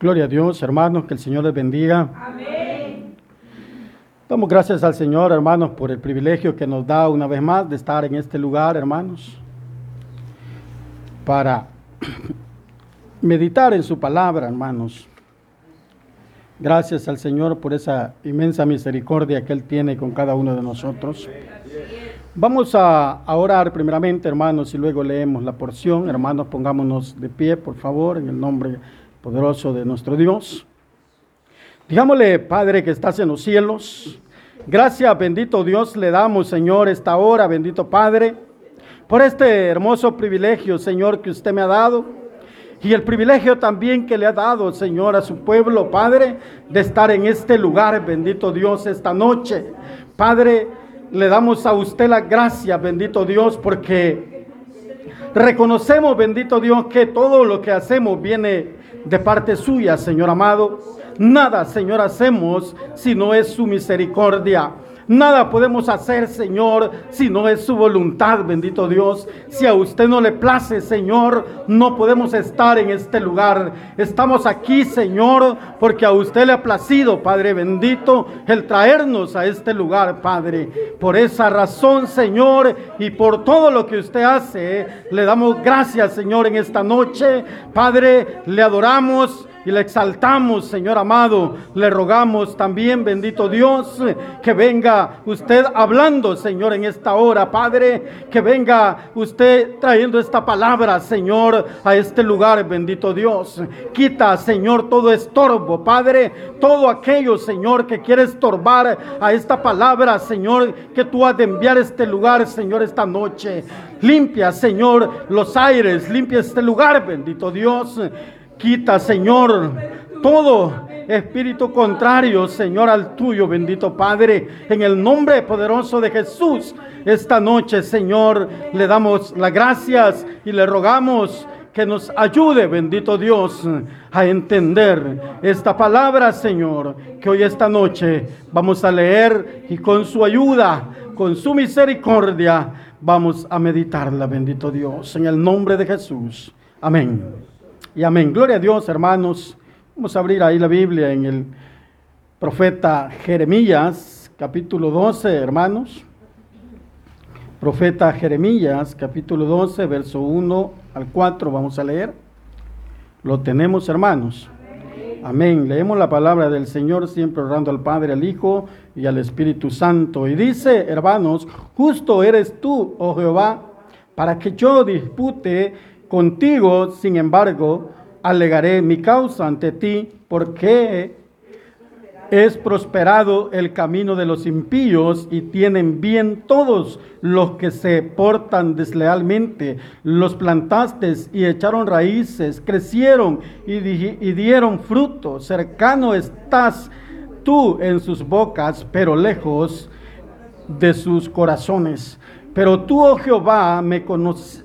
Gloria a Dios, hermanos, que el Señor les bendiga. Amén. Damos gracias al Señor, hermanos, por el privilegio que nos da una vez más de estar en este lugar, hermanos, para meditar en su palabra, hermanos. Gracias al Señor por esa inmensa misericordia que Él tiene con cada uno de nosotros. Vamos a, a, orar primeramente, hermanos, y luego leemos la porción. Hermanos, pongámonos de pie, por favor, en el nombre de poderoso de nuestro Dios. Digámosle, Padre que estás en los cielos, gracias, bendito Dios, le damos, Señor, esta hora, bendito Padre, por este hermoso privilegio, Señor, que usted me ha dado. Y el privilegio también que le ha dado, Señor, a su pueblo, Padre, de estar en este lugar, bendito Dios, esta noche. Padre, le damos a usted la gracia, bendito Dios, porque reconocemos, bendito Dios, que todo lo que hacemos viene de parte suya, Señor amado. Nada, Señor, hacemos si no es su misericordia. Nada podemos hacer, Señor, si no es su voluntad, bendito Dios. Si a usted no le place, Señor, no podemos estar en este lugar. Estamos aquí, Señor, porque a usted le ha placido, Padre bendito, el traernos a este lugar, Padre. Por esa razón, Señor, y por todo lo que usted hace, le damos gracias, Señor, en esta noche. Padre, le adoramos y le exaltamos, Señor amado. Le rogamos también, bendito Dios, que venga usted hablando, Señor, en esta hora, Padre. Que venga usted trayendo esta palabra, Señor, a este lugar, bendito Dios. Quita, Señor, todo estorbo, Padre. Todo aquello, Señor, que quiere estorbar a esta palabra, Señor, que tú has de enviar a este lugar, Señor, esta noche. Limpia, Señor, los aires. Limpia este lugar, bendito Dios. Quita, Señor, todo espíritu contrario, Señor, al tuyo, bendito Padre. En el nombre poderoso de Jesús, esta noche, Señor, le damos las gracias y le rogamos que nos ayude, bendito Dios, a entender esta palabra, Señor, que hoy esta noche vamos a leer y con su ayuda, con su misericordia, vamos a meditarla, bendito Dios, en el nombre de Jesús. Amén. Y amén. Gloria a Dios, hermanos. Vamos a abrir ahí la Biblia en el profeta Jeremías, capítulo 12, hermanos. Profeta Jeremías, capítulo 12, verso 1 al 4, vamos a leer. Lo tenemos, hermanos. Amén. Leemos la palabra del Señor, siempre orando al Padre, al Hijo y al Espíritu Santo. Y dice, hermanos, justo eres tú, oh Jehová, para que yo dispute Contigo, sin embargo, alegaré mi causa ante ti, porque es prosperado el camino de los impíos y tienen bien todos los que se portan deslealmente. Los plantaste y echaron raíces, crecieron y, dieron fruto. Cercano estás tú en sus bocas, pero lejos de sus corazones. Pero tú, oh Jehová, me conoces.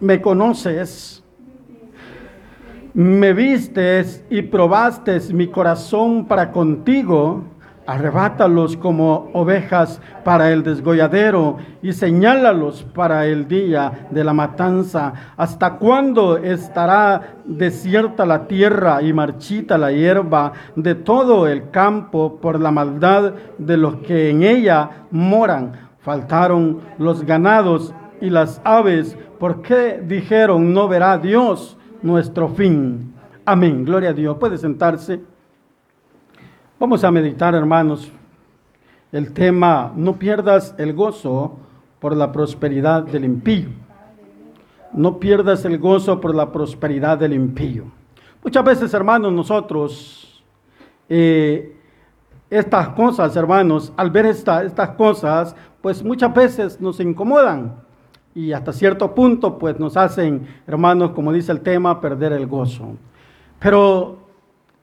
Me conoces, me vistes y probaste mi corazón para contigo, arrebátalos como ovejas para el desgolladero y señálalos para el día de la matanza. ¿Hasta cuándo estará desierta la tierra y marchita la hierba de todo el campo por la maldad de los que en ella moran? Faltaron los ganados y las aves, ¿por qué dijeron no verá Dios nuestro fin? Amén. Gloria a Dios. Puede sentarse. Vamos a meditar, hermanos, el tema no pierdas el gozo por la prosperidad del impío. No pierdas el gozo por la prosperidad del impío. Muchas veces, hermanos, nosotros, eh, estas cosas, hermanos, al ver estas cosas, pues muchas veces nos incomodan y hasta cierto punto pues nos hacen, hermanos, como dice el tema, perder el gozo. Pero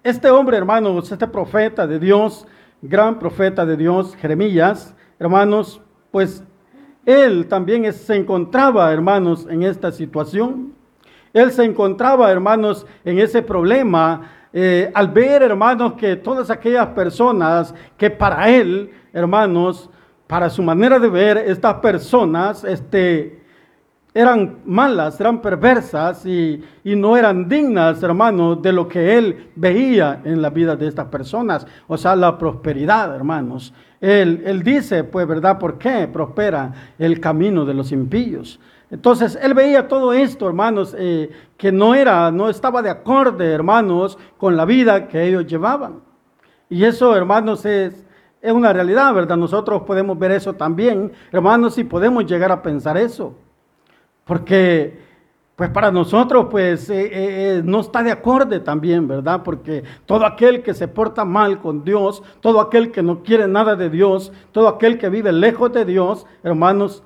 este hombre, hermanos, este profeta de Dios, gran profeta de Dios, Jeremías, hermanos, pues él también se encontraba, hermanos, en esta situación. Él se encontraba, hermanos, en ese problema eh, al ver, hermanos, que todas aquellas personas que para él, hermanos, para su manera de ver, estas personas, este, eran malas, eran perversas y, no eran dignas, hermanos, de lo que él veía en la vida de estas personas. O sea, la prosperidad, hermanos. Él, él dice, pues, ¿verdad? ¿Por qué prospera el camino de los impíos? Entonces, él veía todo esto, hermanos, eh, que no era, no estaba de acorde, hermanos, con la vida que ellos llevaban. Y eso, hermanos, es, es una realidad, ¿verdad? Nosotros podemos ver eso también, hermanos, y podemos llegar a pensar eso. Porque, pues para nosotros, pues eh, eh, eh, no está de acorde también, ¿verdad? Porque todo aquel que se porta mal con Dios, todo aquel que no quiere nada de Dios, todo aquel que vive lejos de Dios, hermanos,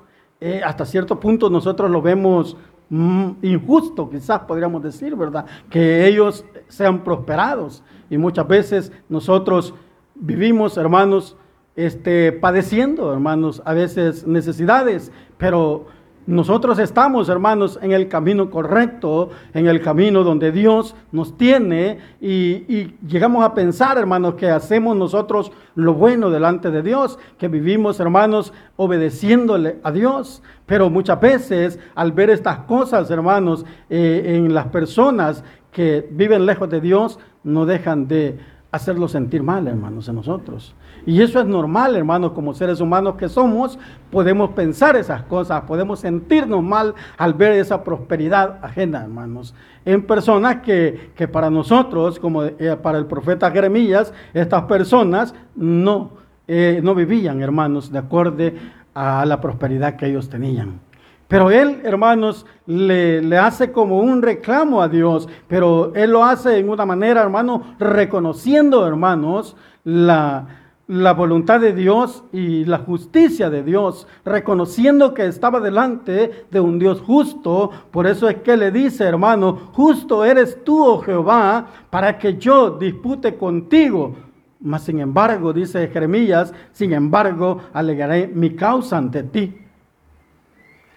hasta cierto punto nosotros lo vemos mm, injusto, quizás podríamos decir, ¿verdad? Que ellos sean prosperados. Y muchas veces nosotros vivimos, hermanos, este, padeciendo, hermanos, a veces necesidades, pero nosotros estamos, hermanos, en el camino correcto, en el camino donde Dios nos tiene y, llegamos a pensar, hermanos, que hacemos nosotros lo bueno delante de Dios, que vivimos, hermanos, obedeciéndole a Dios. Pero muchas veces al ver estas cosas, hermanos, eh, en las personas que viven lejos de Dios, no dejan de hacerlo sentir mal, hermanos, en nosotros. Y eso es normal, hermanos, como seres humanos que somos, podemos pensar esas cosas, podemos sentirnos mal al ver esa prosperidad ajena, hermanos, en personas que, para nosotros, como eh, para el profeta Jeremías, estas personas no, eh, no vivían, hermanos, de acuerdo a la prosperidad que ellos tenían. Pero él, hermanos, le, le, hace como un reclamo a Dios, pero él lo hace en una manera, hermano, reconociendo, hermanos, la, la voluntad de Dios y la justicia de Dios, reconociendo que estaba delante de un Dios justo. Por eso es que le dice, hermano, justo eres tú, oh Jehová, para que yo dispute contigo. Mas sin embargo, dice Jeremías, sin embargo, alegaré mi causa ante ti.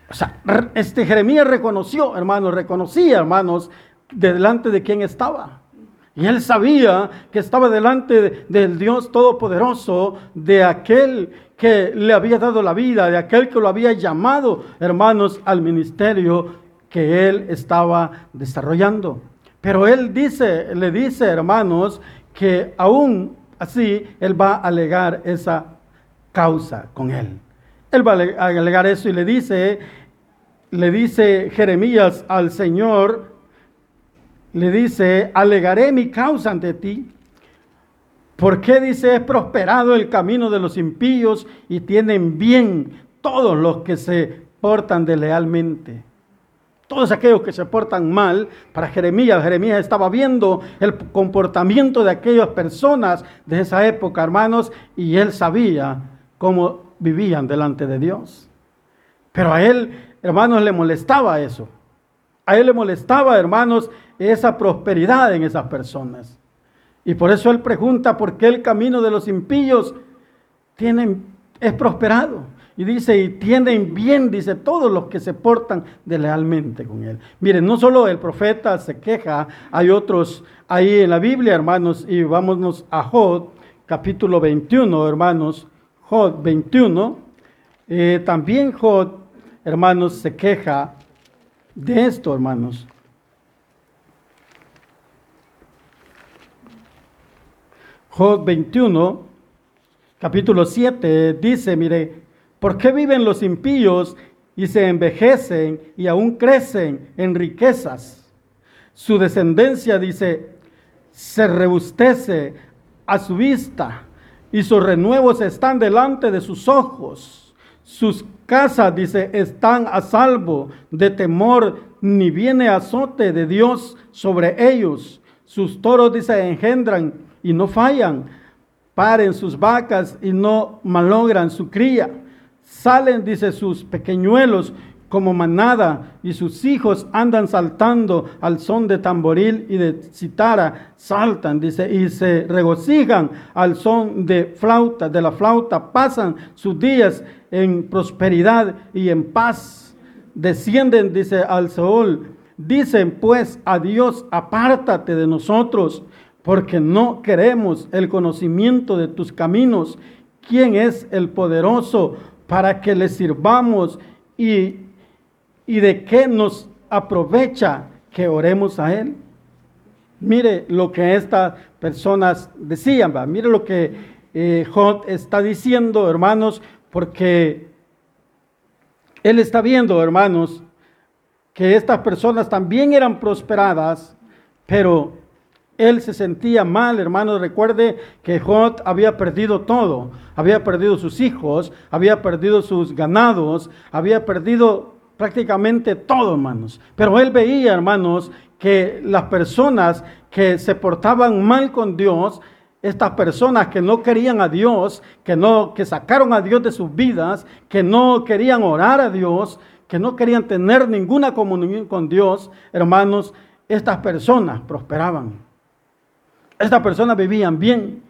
O sea, este Jeremías reconoció, hermanos, reconocía, hermanos, de delante de quién estaba. Y él sabía que estaba delante del Dios Todopoderoso, de aquel que le había dado la vida, de aquel que lo había llamado, hermanos, al ministerio que él estaba desarrollando. Pero él dice, le dice, hermanos, que aún así él va a alegar esa causa con él. Él va a alegar eso y le dice le dice Jeremías al Señor, le dice, alegaré mi causa ante ti. ¿Por qué dice, es prosperado el camino de los impíos y tienen bien todos los que se portan lealmente? Todos aquellos que se portan mal, para Jeremías, Jeremías estaba viendo el comportamiento de aquellas personas de esa época, hermanos, y él sabía cómo vivían delante de Dios. Pero a él hermanos, le molestaba eso. A él le molestaba, hermanos, esa prosperidad en esas personas. Y por eso él pregunta por qué el camino de los impíos tienen, es prosperado. Y dice, y tienen bien, dice, todos los que se portan lealmente con él. Miren, no solo el profeta se queja, hay otros ahí en la Biblia, hermanos, y vámonos a Jod, capítulo 21, hermanos, Jod 21. Eh, también Jod hermanos, se queja de esto, hermanos. Job 21, capítulo 7, dice, mire, ¿por qué viven los impíos y se envejecen y aún crecen en riquezas? Su descendencia, dice, se rebustece a su vista y sus renuevos están delante de sus ojos. Sus casas, dice, están a salvo de temor, ni viene azote de Dios sobre ellos. Sus toros, dice, engendran y no fallan. Paren sus vacas y no malogran su cría. Salen, dice, sus pequeñuelos como manada y sus hijos andan saltando al son de tamboril y de citara, saltan, dice, y se regocijan al son de flauta, de la flauta, pasan sus días en prosperidad y en paz, descienden, dice, al Seol, dicen pues a Dios, apártate de nosotros, porque no queremos el conocimiento de tus caminos. ¿Quién es el poderoso para que le sirvamos y ¿Y de qué nos aprovecha que oremos a Él? Mire lo que estas personas decían, mire lo que eh, está diciendo, hermanos, porque él está viendo, hermanos, que estas personas también eran prosperadas, pero él se sentía mal, hermanos. Recuerde que Jod había perdido todo. Había perdido sus hijos, había perdido sus ganados, había perdido prácticamente todo, hermanos. Pero él veía, hermanos, que las personas que se portaban mal con Dios, estas personas que no querían a Dios, que no que sacaron a Dios de sus vidas, que no querían orar a Dios, que no querían tener ninguna comunión con Dios, hermanos, estas personas prosperaban. Estas personas vivían bien.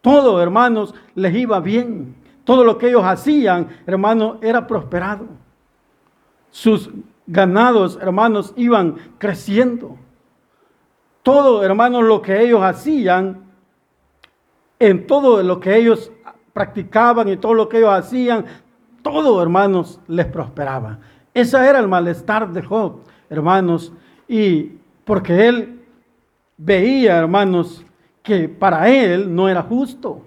Todo, hermanos, les iba bien. Todo lo que ellos hacían, hermanos, era prosperado. Sus ganados, hermanos, iban creciendo. Todo, hermanos, lo que ellos hacían, en todo lo que ellos practicaban y todo lo que ellos hacían, todo, hermanos, les prosperaba. Ese era el malestar de Job, hermanos, y porque él veía, hermanos, que para él no era justo.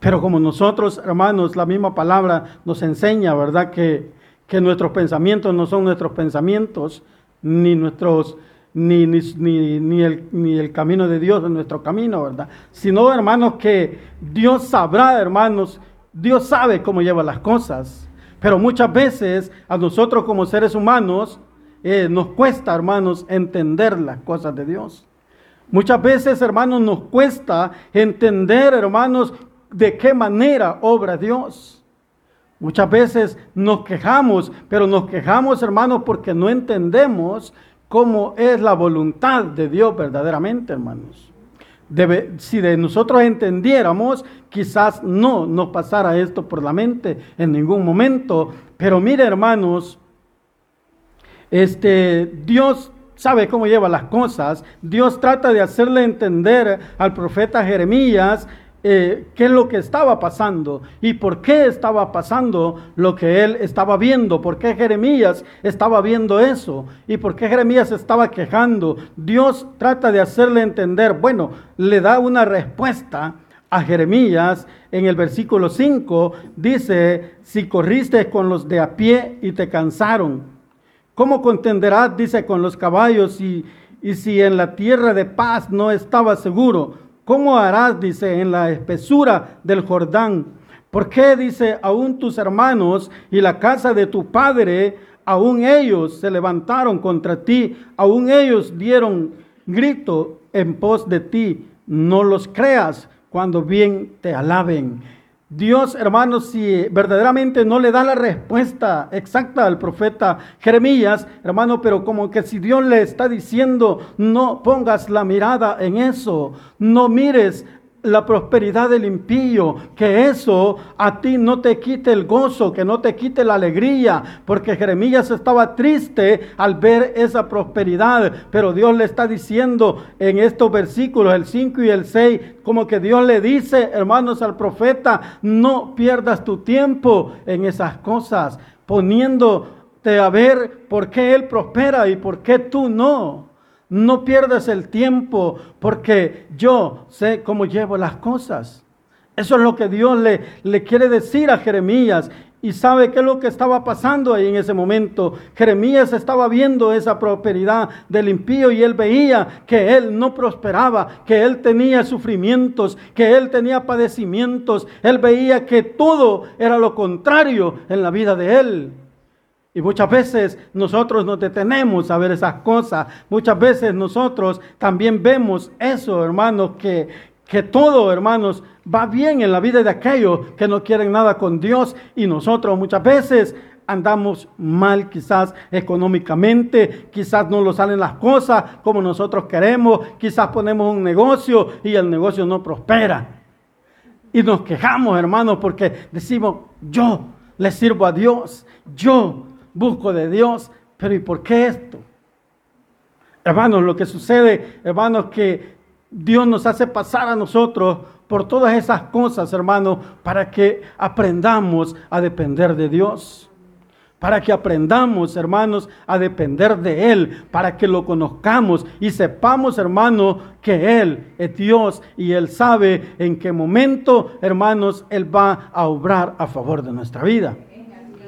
Pero como nosotros, hermanos, la misma palabra nos enseña, ¿verdad? Que que nuestros pensamientos no son nuestros pensamientos, ni nuestros ni, ni, el, ni, el, camino de Dios es nuestro camino, ¿verdad? Sino, hermanos, que Dios sabrá, hermanos, Dios sabe cómo lleva las cosas. Pero muchas veces a nosotros como seres humanos eh, nos cuesta, hermanos, entender las cosas de Dios. Muchas veces, hermanos, nos cuesta entender, hermanos, de qué manera obra Dios. Muchas veces nos quejamos, pero nos quejamos, hermanos, porque no entendemos cómo es la voluntad de Dios verdaderamente, hermanos. si de nosotros entendiéramos, quizás no nos pasara esto por la mente en ningún momento. Pero mire, hermanos, este Dios sabe cómo lleva las cosas. Dios trata de hacerle entender al profeta Jeremías eh, qué es lo que estaba pasando y por qué estaba pasando lo que él estaba viendo, por qué Jeremías estaba viendo eso y por qué Jeremías estaba quejando. Dios trata de hacerle entender, bueno, le da una respuesta a Jeremías en el versículo 5, dice, si corriste con los de a pie y te cansaron, ¿cómo contenderás, dice, con los caballos y, y si en la tierra de paz no estaba seguro? ¿Cómo harás, dice, en la espesura del Jordán? ¿Por qué, dice, aún tus hermanos y la casa de tu padre, aún ellos se levantaron contra ti, aún ellos dieron grito en pos de ti? No los creas cuando bien te alaben. Dios, hermanos, si verdaderamente no le da la respuesta exacta al profeta Jeremías, hermano, pero como que si Dios le está diciendo, no pongas la mirada en eso, no mires la prosperidad del impío, que eso a ti no te quite el gozo, que no te quite la alegría, porque Jeremías estaba triste al ver esa prosperidad, pero Dios le está diciendo en estos versículos, el 5 y el 6, como que Dios le dice, hermanos, al profeta, no pierdas tu tiempo en esas cosas, poniéndote a ver por qué Él prospera y por qué tú no. No pierdas el tiempo porque yo sé cómo llevo las cosas. Eso es lo que Dios le, quiere decir a Jeremías. Y sabe qué es lo que estaba pasando ahí en ese momento. Jeremías estaba viendo esa prosperidad del impío y él veía que él no prosperaba, que él tenía sufrimientos, que él tenía padecimientos. Él veía que todo era lo contrario en la vida de él. Y muchas veces nosotros nos detenemos a ver esas cosas. Muchas veces nosotros también vemos eso, hermanos, que, que todo, hermanos, va bien en la vida de aquellos que no quieren nada con Dios. Y nosotros muchas veces andamos mal quizás económicamente, quizás no nos salen las cosas como nosotros queremos, quizás ponemos un negocio y el negocio no prospera. Y nos quejamos, hermanos, porque decimos, yo le sirvo a Dios, yo busco de Dios, pero ¿y por qué esto? Hermanos, lo que sucede, hermanos, que Dios nos hace pasar a nosotros por todas esas cosas, hermanos, para que aprendamos a depender de Dios. para que aprendamos, hermanos, a depender de Él, para que lo conozcamos y sepamos, hermano, que Él es Dios y Él sabe en qué momento, hermanos, Él va a obrar a favor de nuestra vida.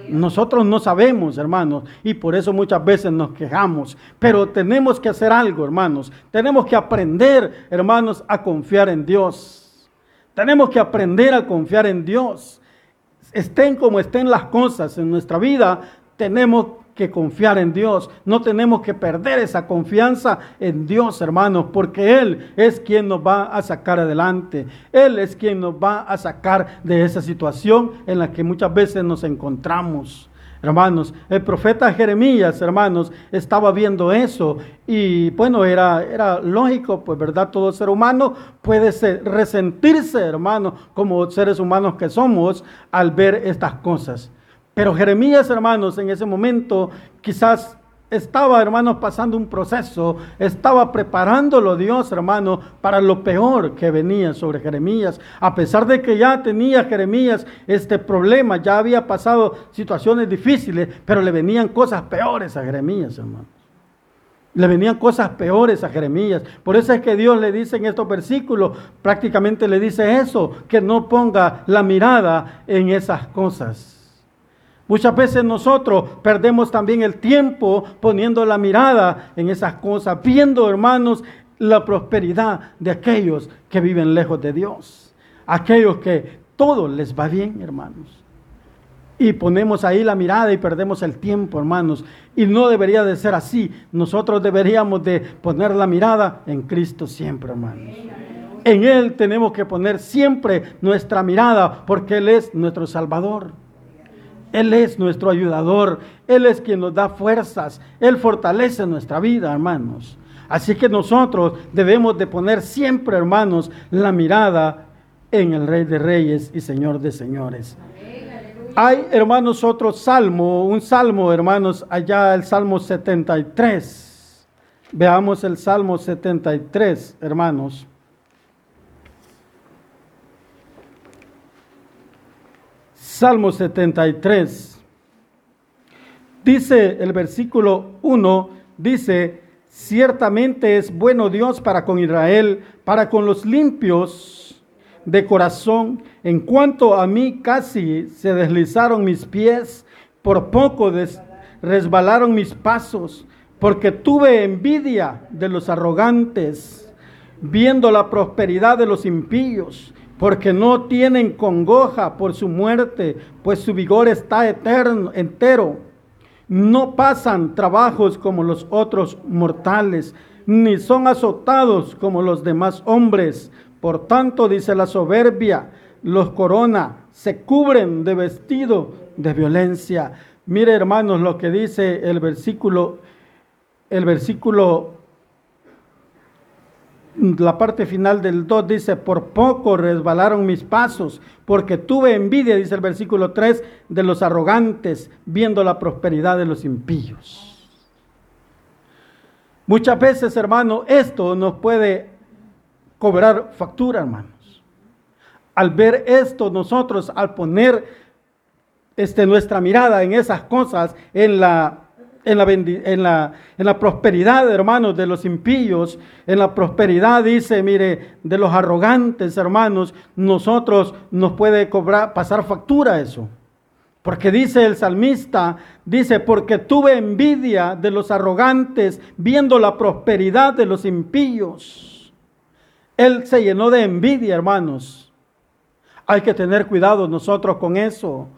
Nosotros no sabemos, hermanos, y por eso muchas veces nos quejamos, pero tenemos que hacer algo, hermanos. Tenemos que aprender, hermanos, a confiar en Dios. Tenemos que aprender a confiar en Dios estén como estén las cosas en nuestra vida, tenemos que confiar en Dios. No tenemos que perder esa confianza en Dios, hermanos, porque Él es quien nos va a sacar adelante. Él es quien nos va a sacar de esa situación en la que muchas veces nos encontramos. Hermanos, el profeta Jeremías, hermanos, estaba viendo eso y bueno, era, era lógico, pues verdad, todo ser humano puede resentirse, hermanos, como seres humanos que somos, al ver estas cosas. Pero Jeremías, hermanos, en ese momento quizás estaba, hermanos, pasando un proceso, estaba preparándolo Dios, hermano, para lo peor que venía sobre Jeremías. A pesar de que ya tenía Jeremías este problema, ya había pasado situaciones difíciles, pero le venían cosas peores a Jeremías, hermano. Le venían cosas peores a Jeremías. Por eso es que Dios le dice en estos versículos, prácticamente le dice eso, que no ponga la mirada en esas cosas. Muchas veces nosotros perdemos también el tiempo poniendo la mirada en esas cosas, viendo, hermanos, la prosperidad de aquellos que viven lejos de Dios, aquellos que todo les va bien, hermanos. Y ponemos ahí la mirada y perdemos el tiempo, hermanos. Y no debería de ser así. Nosotros deberíamos de poner la mirada en Cristo siempre, hermanos. En Él tenemos que poner siempre nuestra mirada porque Él es nuestro Salvador. Él es nuestro ayudador, Él es quien nos da fuerzas, Él fortalece nuestra vida, hermanos. Así que nosotros debemos de poner siempre, hermanos, la mirada en el Rey de Reyes y Señor de Señores. Hay, hermanos, otro salmo, un salmo, hermanos, allá el Salmo 73. Veamos el Salmo 73, hermanos. Salmo 73. Dice el versículo 1, dice, ciertamente es bueno Dios para con Israel, para con los limpios de corazón. En cuanto a mí, casi se deslizaron mis pies, por poco resbalaron mis pasos, porque tuve envidia de los arrogantes, viendo la prosperidad de los impíos porque no tienen congoja por su muerte, pues su vigor está eterno, entero. No pasan trabajos como los otros mortales, ni son azotados como los demás hombres. Por tanto, dice la soberbia, los corona, se cubren de vestido de violencia. Mire, hermanos, lo que dice el versículo, el versículo la parte final del 2 dice, por poco resbalaron mis pasos, porque tuve envidia, dice el versículo 3, de los arrogantes, viendo la prosperidad de los impíos. Muchas veces, hermano, esto nos puede cobrar factura, hermanos. Al ver esto, nosotros, al poner este, nuestra mirada en esas cosas, en la en la, en, la, en la, prosperidad, hermanos, de los impíos, en la prosperidad, dice, mire, de los arrogantes, hermanos, nosotros nos puede cobrar, pasar factura eso. Porque dice el salmista, dice, porque tuve envidia de los arrogantes viendo la prosperidad de los impíos. Él se llenó de envidia, hermanos. Hay que tener cuidado nosotros con eso.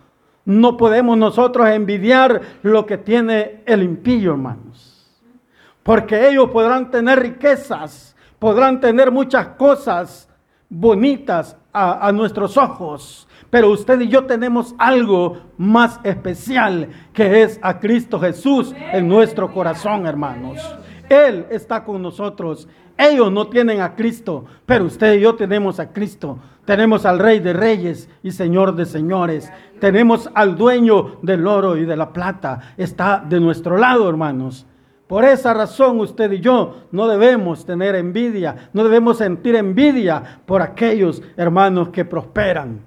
No podemos nosotros envidiar lo que tiene el impío, hermanos. Porque ellos podrán tener riquezas, podrán tener muchas cosas bonitas a, nuestros ojos. Pero usted y yo tenemos algo más especial que es a Cristo Jesús en nuestro corazón, hermanos. Él está con nosotros. Ellos no tienen a Cristo, pero usted y yo tenemos a Cristo. Tenemos al Rey de Reyes y Señor de Señores. Tenemos al dueño del oro y de la plata. Está de nuestro lado, hermanos. Por esa razón usted y yo no debemos tener envidia, no debemos sentir envidia por aquellos hermanos que prosperan.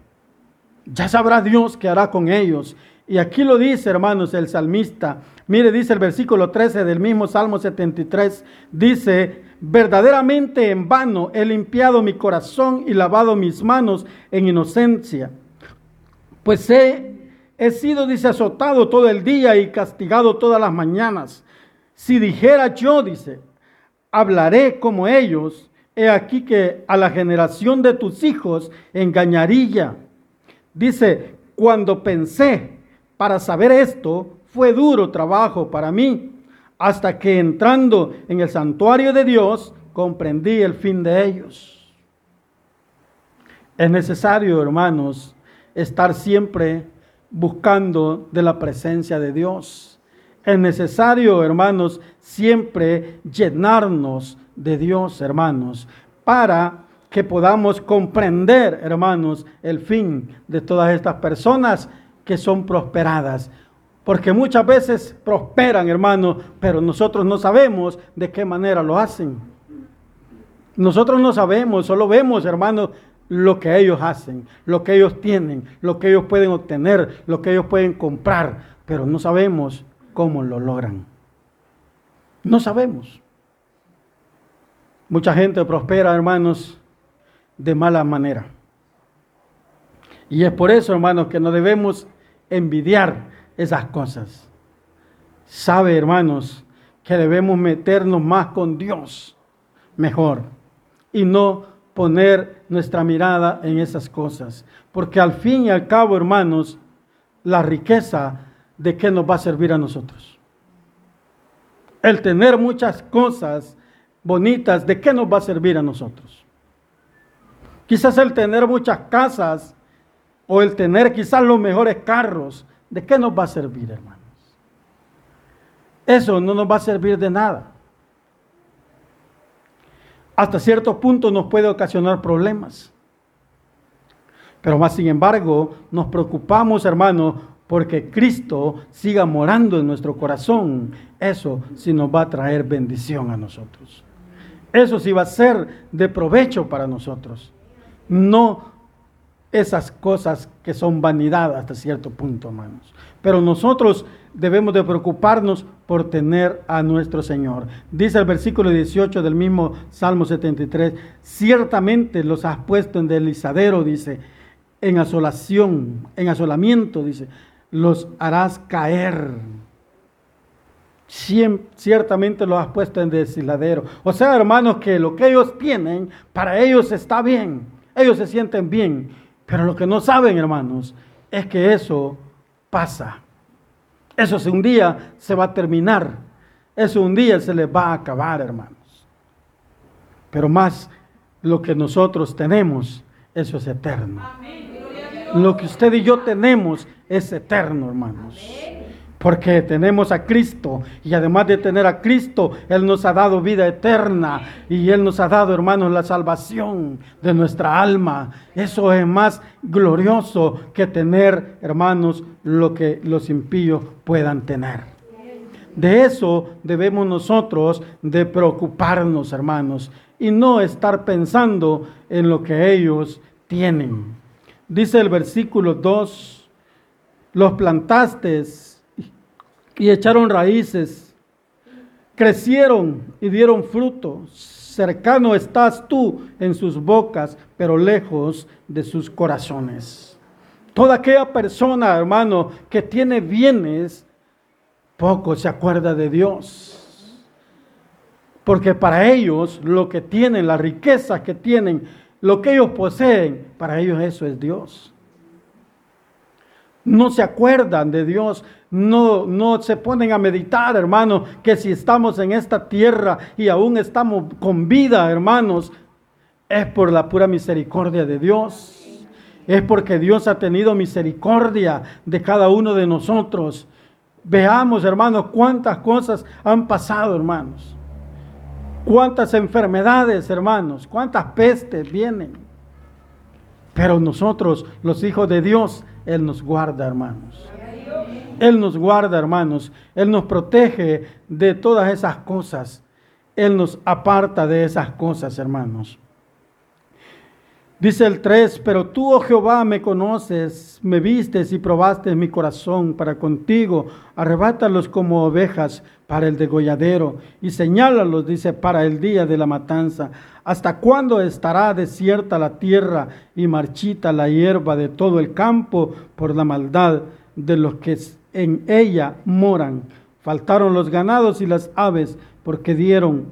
Ya sabrá Dios qué hará con ellos. Y aquí lo dice, hermanos, el salmista. Mire, dice el versículo 13 del mismo Salmo 73. Dice, verdaderamente en vano he limpiado mi corazón y lavado mis manos en inocencia. Pues he, he sido, dice, azotado todo el día y castigado todas las mañanas. Si dijera yo, dice, hablaré como ellos, he aquí que a la generación de tus hijos engañaría. Dice, cuando pensé para saber esto, fue duro trabajo para mí, hasta que entrando en el santuario de Dios, comprendí el fin de ellos. Es necesario, hermanos, estar siempre buscando de la presencia de Dios. Es necesario, hermanos, siempre llenarnos de Dios, hermanos, para que podamos comprender, hermanos, el fin de todas estas personas que son prosperadas. Porque muchas veces prosperan, hermanos, pero nosotros no sabemos de qué manera lo hacen. Nosotros no sabemos, solo vemos, hermanos, lo que ellos hacen, lo que ellos tienen, lo que ellos pueden obtener, lo que ellos pueden comprar, pero no sabemos cómo lo logran. No sabemos. Mucha gente prospera, hermanos, de mala manera. Y es por eso, hermanos, que no debemos envidiar esas cosas. Sabe, hermanos, que debemos meternos más con Dios mejor y no poner nuestra mirada en esas cosas. Porque al fin y al cabo, hermanos, la riqueza de qué nos va a servir a nosotros. El tener muchas cosas bonitas, ¿de qué nos va a servir a nosotros? Quizás el tener muchas casas o el tener quizás los mejores carros, ¿de qué nos va a servir, hermanos? Eso no nos va a servir de nada. Hasta cierto punto nos puede ocasionar problemas. Pero más sin embargo, nos preocupamos, hermanos, porque Cristo siga morando en nuestro corazón. Eso sí nos va a traer bendición a nosotros. Eso sí va a ser de provecho para nosotros. No esas cosas que son vanidad hasta cierto punto, hermanos. Pero nosotros debemos de preocuparnos por tener a nuestro Señor. Dice el versículo 18 del mismo Salmo 73, ciertamente los has puesto en deslizadero, dice, en asolación, en asolamiento, dice, los harás caer. ciertamente los has puesto en deslizadero. O sea, hermanos, que lo que ellos tienen, para ellos está bien. Ellos se sienten bien pero lo que no saben, hermanos, es que eso pasa. Eso un día se va a terminar. Eso un día se les va a acabar, hermanos. Pero más lo que nosotros tenemos, eso es eterno. Lo que usted y yo tenemos es eterno, hermanos. Porque tenemos a Cristo y además de tener a Cristo, Él nos ha dado vida eterna y Él nos ha dado, hermanos, la salvación de nuestra alma. Eso es más glorioso que tener, hermanos, lo que los impíos puedan tener. De eso debemos nosotros de preocuparnos, hermanos, y no estar pensando en lo que ellos tienen. Dice el versículo 2, los plantaste y echaron raíces, crecieron y dieron fruto. Cercano estás tú en sus bocas, pero lejos de sus corazones. Toda aquella persona, hermano, que tiene bienes, poco se acuerda de Dios. Porque para ellos lo que tienen, la riqueza que tienen, lo que ellos poseen, para ellos eso es Dios. No se acuerdan de Dios, no, no se ponen a meditar, hermanos, que si estamos en esta tierra y aún estamos con vida, hermanos, es por la pura misericordia de Dios. Es porque Dios ha tenido misericordia de cada uno de nosotros. Veamos, hermanos, cuántas cosas han pasado, hermanos. Cuántas enfermedades, hermanos. Cuántas pestes vienen. Pero nosotros, los hijos de Dios, Él nos guarda, hermanos. Él nos guarda, hermanos. Él nos protege de todas esas cosas. Él nos aparta de esas cosas, hermanos. Dice el 3, pero tú, oh Jehová, me conoces, me vistes y probaste mi corazón para contigo. Arrebátalos como ovejas para el degolladero y señálalos, dice, para el día de la matanza. ¿Hasta cuándo estará desierta la tierra y marchita la hierba de todo el campo por la maldad de los que en ella moran? Faltaron los ganados y las aves porque dieron,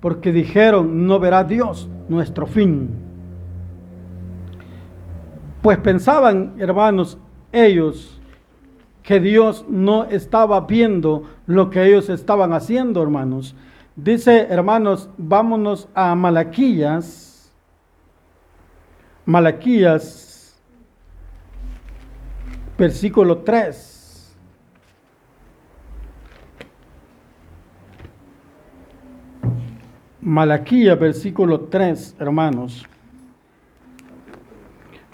porque dijeron, no verá Dios nuestro fin. Pues pensaban, hermanos, ellos que Dios no estaba viendo lo que ellos estaban haciendo, hermanos. Dice, hermanos, vámonos a Malaquías. Malaquías, versículo 3. Malaquías, versículo 3, hermanos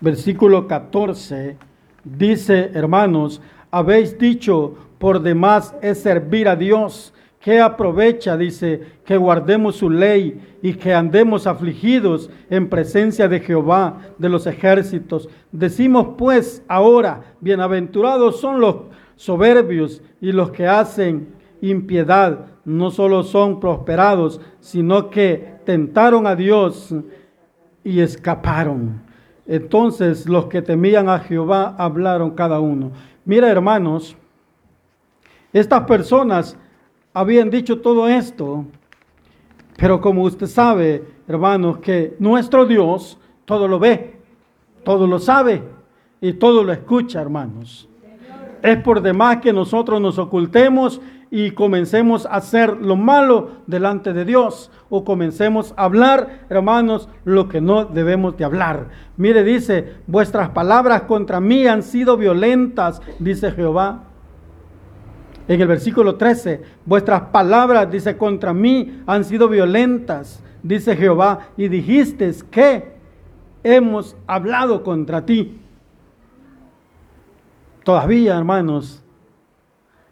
versículo 14, dice, hermanos, habéis dicho, por demás es servir a Dios. que aprovecha? Dice, que guardemos su ley y que andemos afligidos en presencia de Jehová de los ejércitos. Decimos pues ahora, bienaventurados son los soberbios y los que hacen impiedad. No solo son prosperados, sino que tentaron a Dios y escaparon. Entonces los que temían a Jehová hablaron cada uno. Mira hermanos, estas personas habían dicho todo esto, pero como usted sabe, hermanos, que nuestro Dios todo lo ve, todo lo sabe y todo lo escucha, hermanos. Es por demás que nosotros nos ocultemos y comencemos a hacer lo malo delante de Dios o comencemos a hablar, hermanos, lo que no debemos de hablar. Mire, dice, vuestras palabras contra mí han sido violentas, dice Jehová. En el versículo 13, vuestras palabras, dice, contra mí han sido violentas, dice Jehová, y dijiste que hemos hablado contra ti. Todavía, hermanos,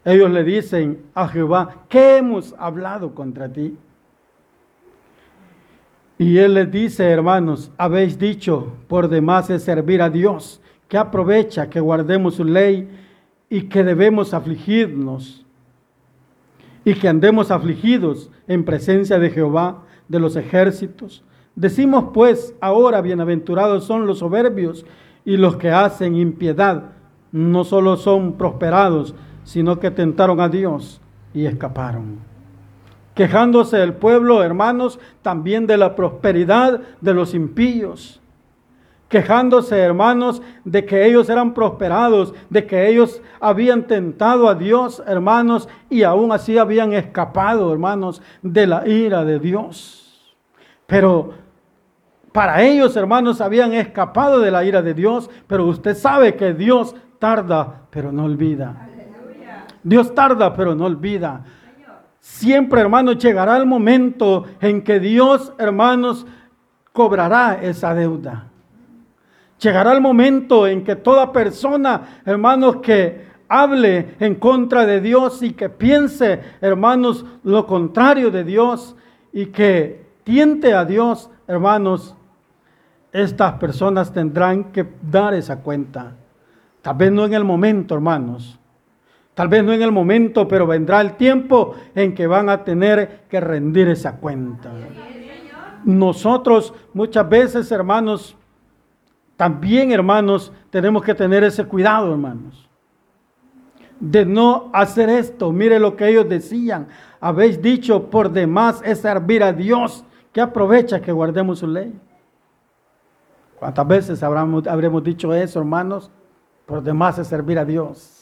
ellos le dicen a Jehová, ¿qué hemos hablado contra ti? Y él les dice, hermanos, habéis dicho, por demás es servir a Dios, que aprovecha que guardemos su ley y que debemos afligirnos y que andemos afligidos en presencia de Jehová de los ejércitos. Decimos pues, ahora bienaventurados son los soberbios y los que hacen impiedad, no solo son prosperados, sino que tentaron a Dios y escaparon. Quejándose el pueblo, hermanos, también de la prosperidad de los impíos. Quejándose, hermanos, de que ellos eran prosperados, de que ellos habían tentado a Dios, hermanos, y aún así habían escapado, hermanos, de la ira de Dios. Pero para ellos, hermanos, habían escapado de la ira de Dios, pero usted sabe que Dios tarda, pero no olvida. Dios tarda, pero no olvida. Siempre, hermanos, llegará el momento en que Dios, hermanos, cobrará esa deuda. Llegará el momento en que toda persona, hermanos, que hable en contra de Dios y que piense, hermanos, lo contrario de Dios y que tiente a Dios, hermanos, estas personas tendrán que dar esa cuenta. Tal vez no en el momento, hermanos, Tal vez no en el momento, pero vendrá el tiempo en que van a tener que rendir esa cuenta. Nosotros muchas veces, hermanos, también, hermanos, tenemos que tener ese cuidado, hermanos, de no hacer esto. Mire lo que ellos decían. Habéis dicho, por demás es servir a Dios, que aprovecha que guardemos su ley. ¿Cuántas veces habremos, habremos dicho eso, hermanos? Por demás es servir a Dios.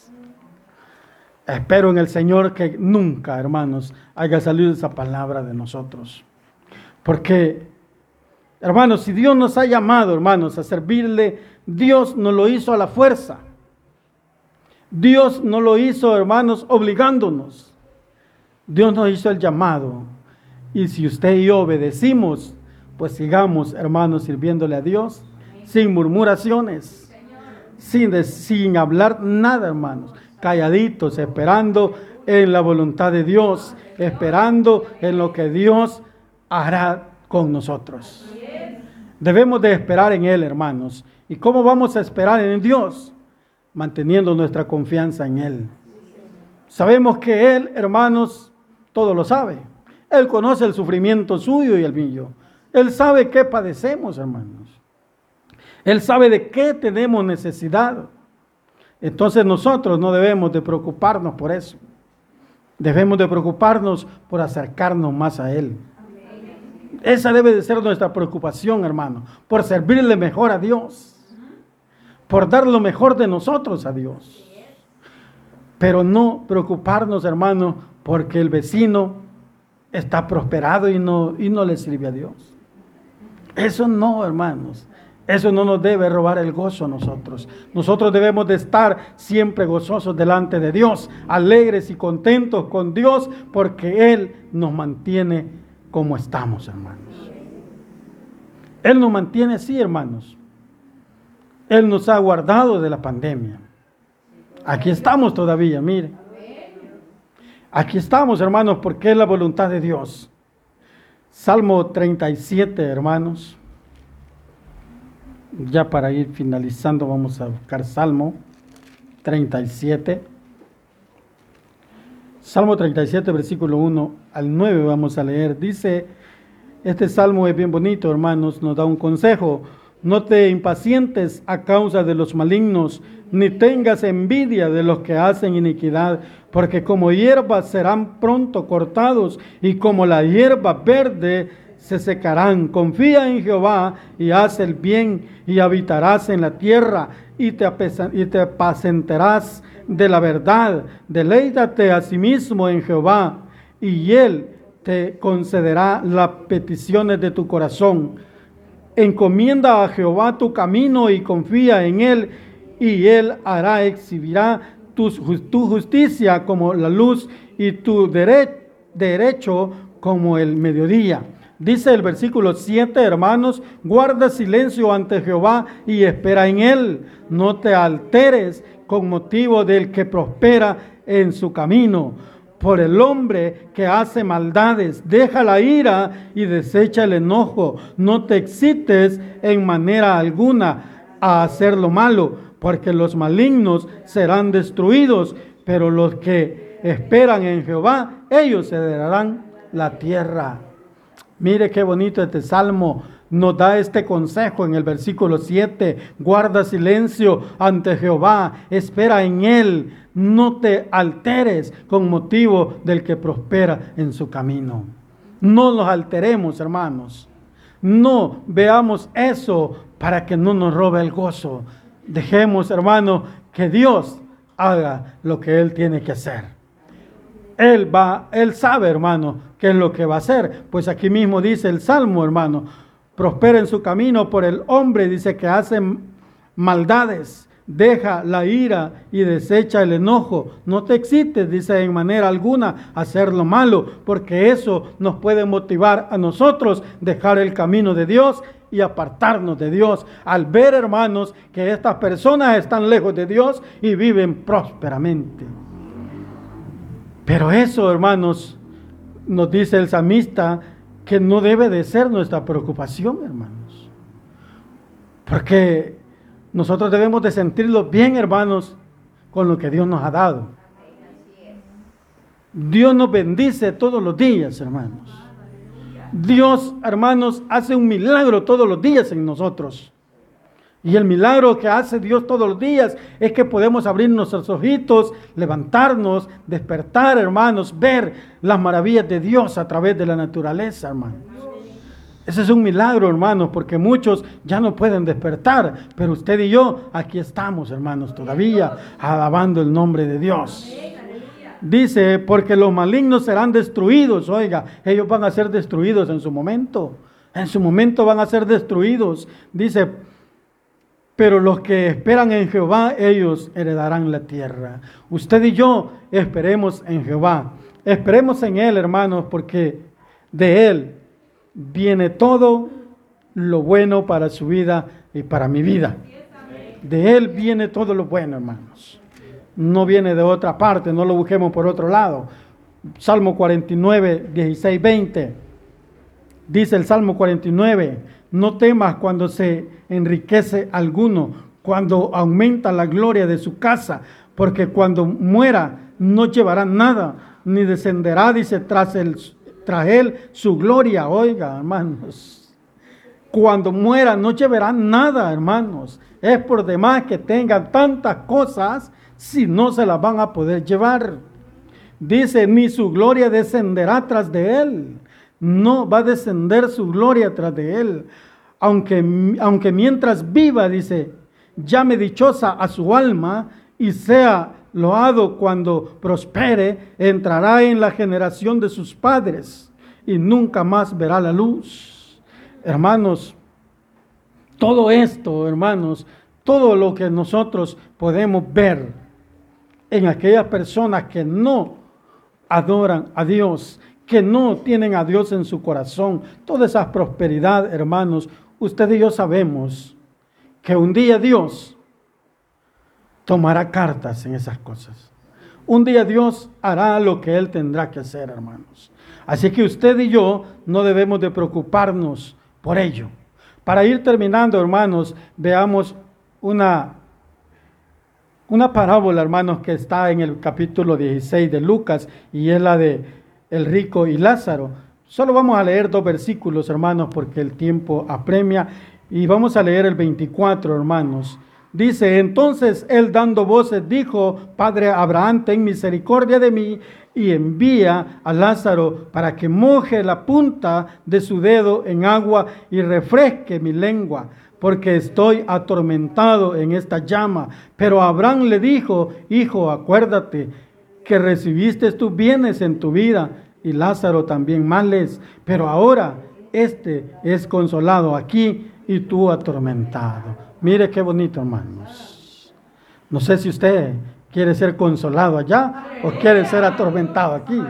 Espero en el Señor que nunca, hermanos, haya salido esa palabra de nosotros. Porque, hermanos, si Dios nos ha llamado, hermanos, a servirle, Dios nos lo hizo a la fuerza. Dios no lo hizo, hermanos, obligándonos. Dios nos hizo el llamado. Y si usted y yo obedecimos, pues sigamos, hermanos, sirviéndole a Dios sin murmuraciones, sin, sin hablar nada, hermanos calladitos, esperando en la voluntad de Dios, esperando en lo que Dios hará con nosotros. Debemos de esperar en Él, hermanos. ¿Y cómo vamos a esperar en Dios? Manteniendo nuestra confianza en Él. Sabemos que Él, hermanos, todo lo sabe. Él conoce el sufrimiento suyo y el mío. Él sabe qué padecemos, hermanos. Él sabe de qué tenemos necesidad. Entonces nosotros no debemos de preocuparnos por eso. Debemos de preocuparnos por acercarnos más a Él. Esa debe de ser nuestra preocupación, hermano, por servirle mejor a Dios, por dar lo mejor de nosotros a Dios. Pero no preocuparnos, hermano, porque el vecino está prosperado y no, y no le sirve a Dios. Eso no, hermanos. Eso no nos debe robar el gozo a nosotros. Nosotros debemos de estar siempre gozosos delante de Dios, alegres y contentos con Dios, porque Él nos mantiene como estamos, hermanos. Él nos mantiene así, hermanos. Él nos ha guardado de la pandemia. Aquí estamos todavía, mire. Aquí estamos, hermanos, porque es la voluntad de Dios. Salmo 37, hermanos. Ya para ir finalizando, vamos a buscar Salmo 37. Salmo 37, versículo 1 al 9 vamos a leer. Dice, este salmo es bien bonito, hermanos, nos da un consejo. No te impacientes a causa de los malignos, ni tengas envidia de los que hacen iniquidad, porque como hierba serán pronto cortados, y como la hierba verde se secarán. Confía en Jehová y haz el bien, y habitarás en la tierra, y te, y te apacentarás de la verdad. Deleítate a sí mismo en Jehová, y él te concederá las peticiones de tu corazón Encomienda a Jehová tu camino y confía en Él, y Él hará, exhibirá tu, tu justicia como la luz y tu derecho como el mediodía. Dice el versículo 7, hermanos, guarda silencio ante Jehová y espera en Él. No te alteres con motivo del que prospera en su camino por el hombre que hace maldades. Deja la ira y desecha el enojo. No te excites en manera alguna a hacer lo malo, porque los malignos serán destruidos, pero los que esperan en Jehová, ellos se darán la tierra. Mire qué bonito este salmo nos da este consejo en el versículo 7. Guarda silencio ante Jehová, espera en Él, no te alteres con motivo del que prospera en su camino. No nos alteremos, hermanos. No veamos eso para que no nos robe el gozo. Dejemos, hermano, que Dios haga lo que Él tiene que hacer. Él va, Él sabe, hermano, qué es lo que va a hacer. Pues aquí mismo dice el Salmo, hermano, prospera en su camino por el hombre, dice que hace maldades, deja la ira y desecha el enojo. No te excites, dice en manera alguna, hacer lo malo, porque eso nos puede motivar a nosotros dejar el camino de Dios y apartarnos de Dios. Al ver, hermanos, que estas personas están lejos de Dios y viven prósperamente. Pero eso, hermanos, nos dice el samista, que no debe de ser nuestra preocupación, hermanos. Porque nosotros debemos de sentirlo bien, hermanos, con lo que Dios nos ha dado. Dios nos bendice todos los días, hermanos. Dios, hermanos, hace un milagro todos los días en nosotros. Y el milagro que hace Dios todos los días es que podemos abrir nuestros ojitos, levantarnos, despertar, hermanos, ver las maravillas de Dios a través de la naturaleza, hermanos. Ese es un milagro, hermanos, porque muchos ya no pueden despertar, pero usted y yo aquí estamos, hermanos, todavía alabando el nombre de Dios. Dice, porque los malignos serán destruidos, oiga, ellos van a ser destruidos en su momento, en su momento van a ser destruidos. Dice, pero los que esperan en Jehová, ellos heredarán la tierra. Usted y yo esperemos en Jehová. Esperemos en Él, hermanos, porque de Él viene todo lo bueno para su vida y para mi vida. De Él viene todo lo bueno, hermanos. No viene de otra parte, no lo busquemos por otro lado. Salmo 49, 16, 20. Dice el Salmo 49, no temas cuando se enriquece alguno, cuando aumenta la gloria de su casa, porque cuando muera no llevará nada, ni descenderá, dice, tras, tras él su gloria. Oiga, hermanos, cuando muera no llevará nada, hermanos. Es por demás que tengan tantas cosas si no se las van a poder llevar. Dice, ni su gloria descenderá tras de él. No va a descender su gloria tras de él. Aunque, aunque mientras viva, dice, llame dichosa a su alma y sea loado cuando prospere, entrará en la generación de sus padres y nunca más verá la luz. Hermanos, todo esto, hermanos, todo lo que nosotros podemos ver en aquellas personas que no adoran a Dios, que no tienen a Dios en su corazón, toda esa prosperidad, hermanos, usted y yo sabemos que un día Dios tomará cartas en esas cosas. Un día Dios hará lo que Él tendrá que hacer, hermanos. Así que usted y yo no debemos de preocuparnos por ello. Para ir terminando, hermanos, veamos una, una parábola, hermanos, que está en el capítulo 16 de Lucas y es la de el rico y Lázaro. Solo vamos a leer dos versículos, hermanos, porque el tiempo apremia. Y vamos a leer el 24, hermanos. Dice, entonces él dando voces dijo, Padre Abraham, ten misericordia de mí y envía a Lázaro para que moje la punta de su dedo en agua y refresque mi lengua, porque estoy atormentado en esta llama. Pero Abraham le dijo, Hijo, acuérdate que recibiste tus bienes en tu vida y Lázaro también males, pero ahora este es consolado aquí y tú atormentado. Mire qué bonito, hermanos. No sé si usted quiere ser consolado allá o quiere ser atormentado aquí.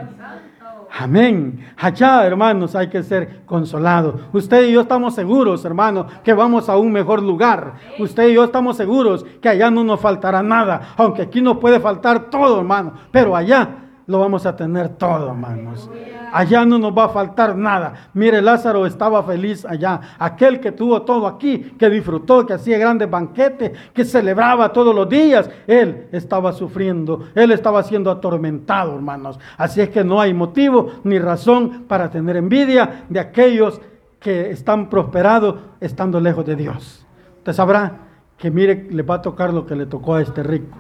Amén. Allá, hermanos, hay que ser consolados. Usted y yo estamos seguros, hermanos, que vamos a un mejor lugar. Usted y yo estamos seguros que allá no nos faltará nada, aunque aquí nos puede faltar todo, hermano, pero allá lo vamos a tener todo, hermanos. Allá no nos va a faltar nada. Mire, Lázaro estaba feliz allá. Aquel que tuvo todo aquí, que disfrutó, que hacía grandes banquetes, que celebraba todos los días, él estaba sufriendo, él estaba siendo atormentado, hermanos. Así es que no hay motivo ni razón para tener envidia de aquellos que están prosperados estando lejos de Dios. Usted sabrá que mire, le va a tocar lo que le tocó a este rico.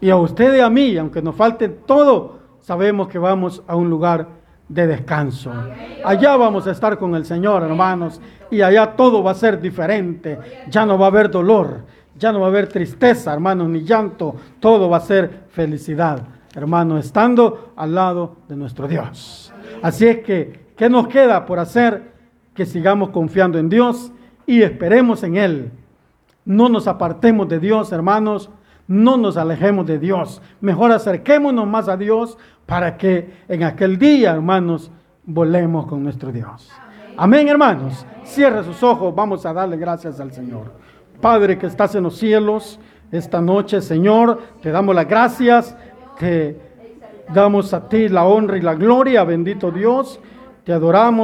Y a usted y a mí, aunque nos falte todo, sabemos que vamos a un lugar de descanso. Allá vamos a estar con el Señor, hermanos, y allá todo va a ser diferente. Ya no va a haber dolor, ya no va a haber tristeza, hermanos, ni llanto. Todo va a ser felicidad, hermanos, estando al lado de nuestro Dios. Así es que, ¿qué nos queda por hacer? Que sigamos confiando en Dios y esperemos en Él. No nos apartemos de Dios, hermanos. No nos alejemos de Dios. Mejor acerquémonos más a Dios para que en aquel día, hermanos, volemos con nuestro Dios. Amén, hermanos. Cierre sus ojos, vamos a darle gracias al Señor. Padre que estás en los cielos, esta noche, Señor, te damos las gracias, te damos a ti la honra y la gloria, bendito Dios, te adoramos.